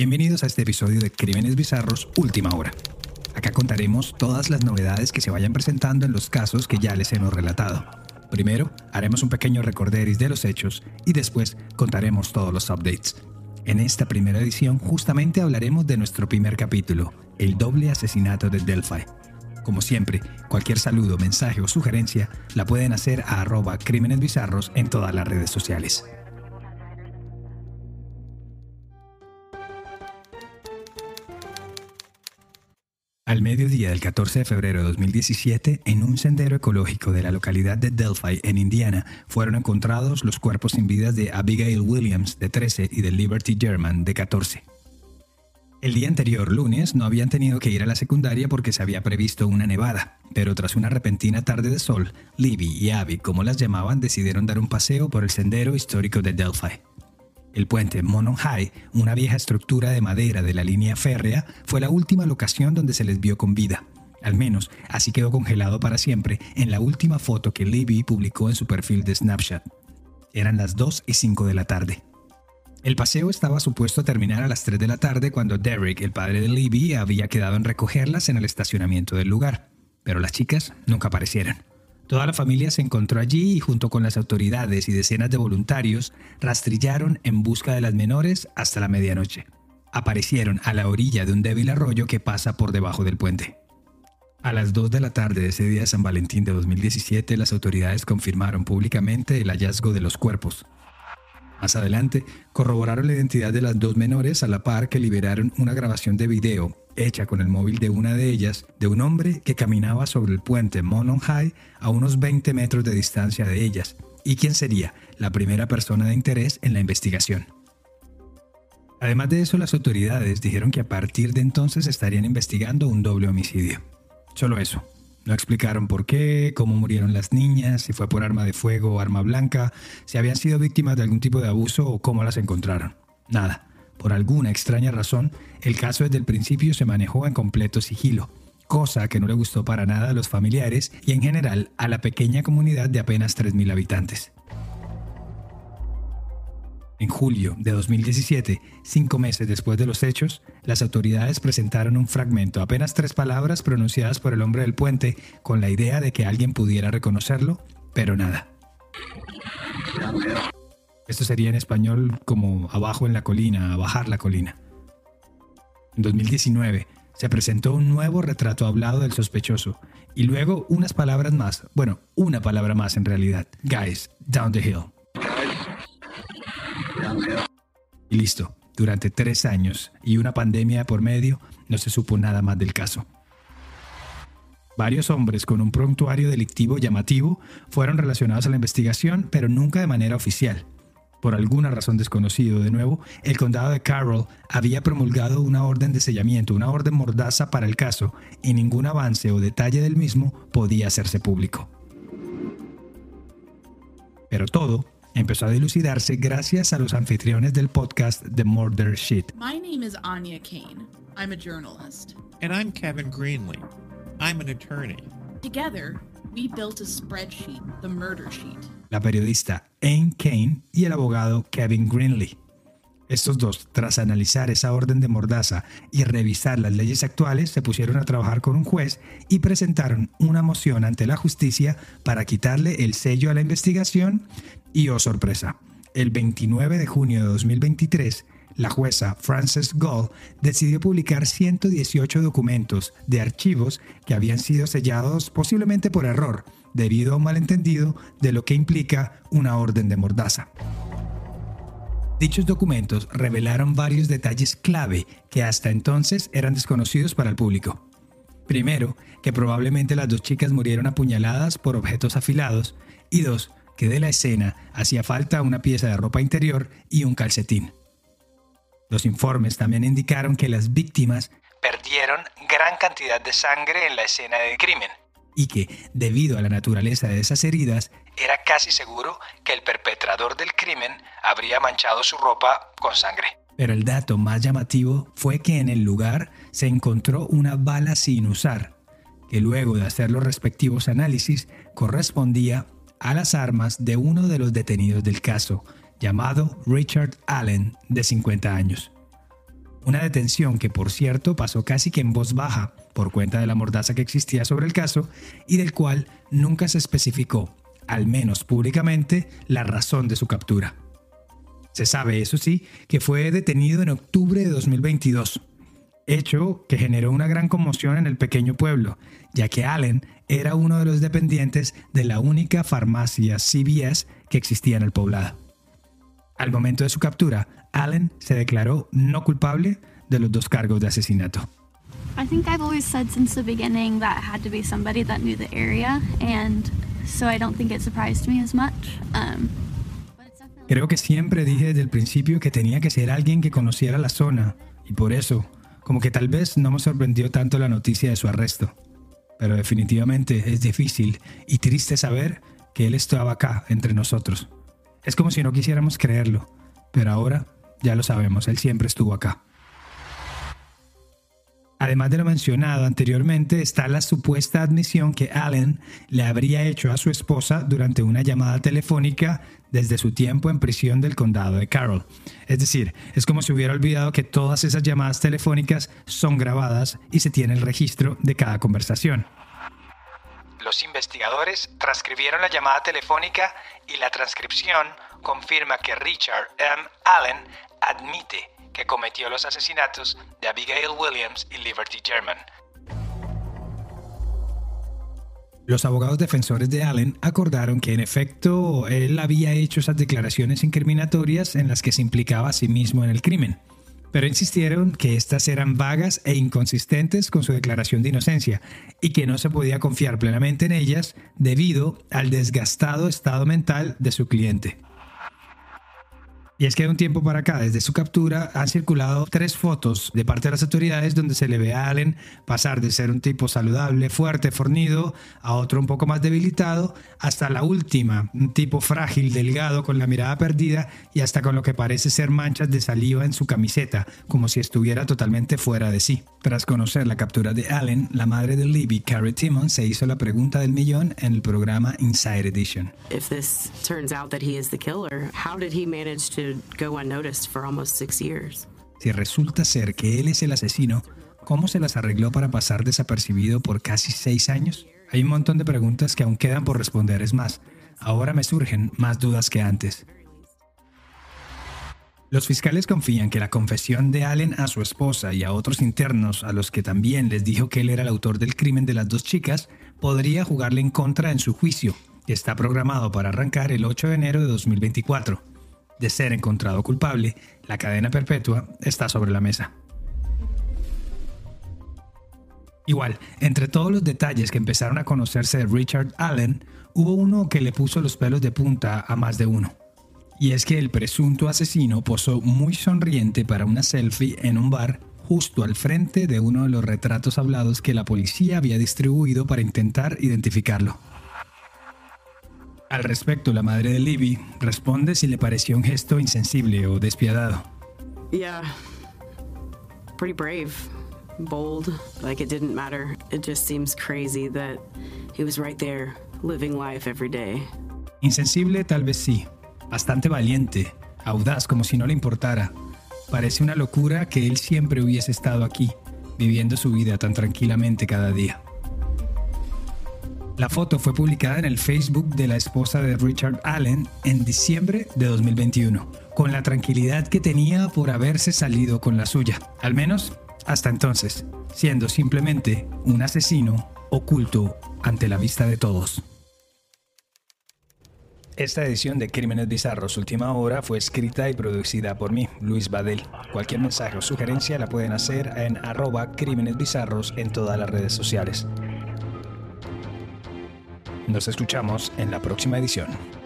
Bienvenidos a este episodio de Crímenes Bizarros Última Hora. Acá contaremos todas las novedades que se vayan presentando en los casos que ya les hemos relatado. Primero, haremos un pequeño recorderis de los hechos y después contaremos todos los updates. En esta primera edición justamente hablaremos de nuestro primer capítulo, el doble asesinato de Delphi. Como siempre, cualquier saludo, mensaje o sugerencia la pueden hacer a arroba crímenes bizarros en todas las redes sociales. Al mediodía del 14 de febrero de 2017, en un sendero ecológico de la localidad de Delphi, en Indiana, fueron encontrados los cuerpos sin vida de Abigail Williams, de 13, y de Liberty German, de 14. El día anterior, lunes, no habían tenido que ir a la secundaria porque se había previsto una nevada, pero tras una repentina tarde de sol, Libby y Abby, como las llamaban, decidieron dar un paseo por el sendero histórico de Delphi. El puente Monon High, una vieja estructura de madera de la línea férrea, fue la última locación donde se les vio con vida. Al menos, así quedó congelado para siempre en la última foto que Libby publicó en su perfil de Snapchat. Eran las 2 y 5 de la tarde. El paseo estaba supuesto a terminar a las 3 de la tarde cuando Derek, el padre de Libby, había quedado en recogerlas en el estacionamiento del lugar. Pero las chicas nunca aparecieron. Toda la familia se encontró allí y junto con las autoridades y decenas de voluntarios rastrillaron en busca de las menores hasta la medianoche. Aparecieron a la orilla de un débil arroyo que pasa por debajo del puente. A las 2 de la tarde de ese día de San Valentín de 2017, las autoridades confirmaron públicamente el hallazgo de los cuerpos. Más adelante, corroboraron la identidad de las dos menores a la par que liberaron una grabación de video hecha con el móvil de una de ellas de un hombre que caminaba sobre el puente Monon High a unos 20 metros de distancia de ellas y quien sería la primera persona de interés en la investigación. Además de eso, las autoridades dijeron que a partir de entonces estarían investigando un doble homicidio. Solo eso, no explicaron por qué, cómo murieron las niñas, si fue por arma de fuego o arma blanca, si habían sido víctimas de algún tipo de abuso o cómo las encontraron. Nada. Por alguna extraña razón, el caso desde el principio se manejó en completo sigilo, cosa que no le gustó para nada a los familiares y en general a la pequeña comunidad de apenas 3.000 habitantes. En julio de 2017, cinco meses después de los hechos, las autoridades presentaron un fragmento, apenas tres palabras pronunciadas por el hombre del puente, con la idea de que alguien pudiera reconocerlo, pero nada. Esto sería en español como abajo en la colina, bajar la colina. En 2019 se presentó un nuevo retrato hablado del sospechoso y luego unas palabras más, bueno, una palabra más en realidad, guys, down the hill. Y listo. Durante tres años y una pandemia por medio, no se supo nada más del caso. Varios hombres con un prontuario delictivo llamativo fueron relacionados a la investigación, pero nunca de manera oficial. Por alguna razón desconocida, de nuevo, el condado de Carroll había promulgado una orden de sellamiento, una orden mordaza para el caso, y ningún avance o detalle del mismo podía hacerse público. Pero todo empezó a dilucidarse gracias a los anfitriones del podcast The Murder Sheet. My name is Anya Kane. I'm a journalist. And I'm Kevin Greenlee. I'm an attorney. Together, we built a spreadsheet, the Murder Sheet. La periodista Anne Kane y el abogado Kevin Greenlee. Estos dos, tras analizar esa orden de mordaza y revisar las leyes actuales, se pusieron a trabajar con un juez y presentaron una moción ante la justicia para quitarle el sello a la investigación y, oh sorpresa, el 29 de junio de 2023, la jueza Frances Gull decidió publicar 118 documentos de archivos que habían sido sellados posiblemente por error, debido a un malentendido de lo que implica una orden de mordaza. Dichos documentos revelaron varios detalles clave que hasta entonces eran desconocidos para el público. Primero, que probablemente las dos chicas murieron apuñaladas por objetos afilados, y dos, que de la escena hacía falta una pieza de ropa interior y un calcetín. Los informes también indicaron que las víctimas perdieron gran cantidad de sangre en la escena del crimen y que, debido a la naturaleza de esas heridas, era casi seguro que el perpetrador del crimen habría manchado su ropa con sangre. Pero el dato más llamativo fue que en el lugar se encontró una bala sin usar, que luego de hacer los respectivos análisis correspondía a las armas de uno de los detenidos del caso, llamado Richard Allen, de 50 años. Una detención que, por cierto, pasó casi que en voz baja por cuenta de la mordaza que existía sobre el caso y del cual nunca se especificó, al menos públicamente, la razón de su captura. Se sabe, eso sí, que fue detenido en octubre de 2022, hecho que generó una gran conmoción en el pequeño pueblo, ya que Allen era uno de los dependientes de la única farmacia CVS que existía en el poblado. Al momento de su captura, Allen se declaró no culpable de los dos cargos de asesinato. I think I've always said since the beginning that it had to be somebody that knew the area, and so I don't think it surprised me as much. Um, definitely- Creo que siempre dije desde el principio que tenía que ser alguien que conociera la zona, y por eso, como que tal vez no me sorprendió tanto la noticia de su arresto. Pero definitivamente es difícil y triste saber que él estaba acá, entre nosotros. Es como si no quisiéramos creerlo, pero ahora ya lo sabemos, él siempre estuvo acá. Además de lo mencionado anteriormente, está la supuesta admisión que Allen le habría hecho a su esposa durante una llamada telefónica desde su tiempo en prisión del condado de Carroll. Es decir, es como si hubiera olvidado que todas esas llamadas telefónicas son grabadas y se tiene el registro de cada conversación. Los investigadores transcribieron la llamada telefónica y la transcripción confirma que Richard M. Allen admite que cometió los asesinatos de Abigail Williams y Liberty German. Los abogados defensores de Allen acordaron que en efecto él había hecho esas declaraciones incriminatorias en las que se implicaba a sí mismo en el crimen, pero insistieron que éstas eran vagas e inconsistentes con su declaración de inocencia y que no se podía confiar plenamente en ellas debido al desgastado estado mental de su cliente. Y es que de un tiempo para acá, desde su captura, han circulado tres fotos de parte de las autoridades donde se le ve a Allen pasar de ser un tipo saludable, fuerte, fornido, a otro un poco más debilitado, hasta la última, un tipo frágil, delgado, con la mirada perdida y hasta con lo que parece ser manchas de saliva en su camiseta, como si estuviera totalmente fuera de sí. Tras conocer la captura de Allen, la madre de Libby, Carrie Timmons, se hizo la pregunta del millón en el programa Inside Edition. If this turns out that he is the killer, how did he manage to Si resulta ser que él es el asesino, ¿cómo se las arregló para pasar desapercibido por casi seis años? Hay un montón de preguntas que aún quedan por responder. Es más, ahora me surgen más dudas que antes. Los fiscales confían que la confesión de Allen a su esposa y a otros internos, a los que también les dijo que él era el autor del crimen de las dos chicas, podría jugarle en contra en su juicio, que está programado para arrancar el 8 de enero de 2024. De ser encontrado culpable, la cadena perpetua está sobre la mesa. Igual, entre todos los detalles que empezaron a conocerse de Richard Allen, hubo uno que le puso los pelos de punta a más de uno. Y es que el presunto asesino posó muy sonriente para una selfie en un bar justo al frente de uno de los retratos hablados que la policía había distribuido para intentar identificarlo. Al respecto, la madre de Libby responde si le pareció un gesto insensible o despiadado. Yeah. Pretty brave. Bold. Like it didn't matter. It just seems crazy that he was right there, living life every day. Insensible tal vez sí, bastante valiente, audaz como si no le importara. Parece una locura que él siempre hubiese estado aquí, viviendo su vida tan tranquilamente cada día. La foto fue publicada en el Facebook de la esposa de Richard Allen en diciembre de 2021, con la tranquilidad que tenía por haberse salido con la suya, al menos hasta entonces, siendo simplemente un asesino oculto ante la vista de todos. Esta edición de Crímenes Bizarros Última Hora fue escrita y producida por mí, Luis Badel. Cualquier mensaje o sugerencia la pueden hacer en arroba Crímenes en todas las redes sociales. Nos escuchamos en la próxima edición.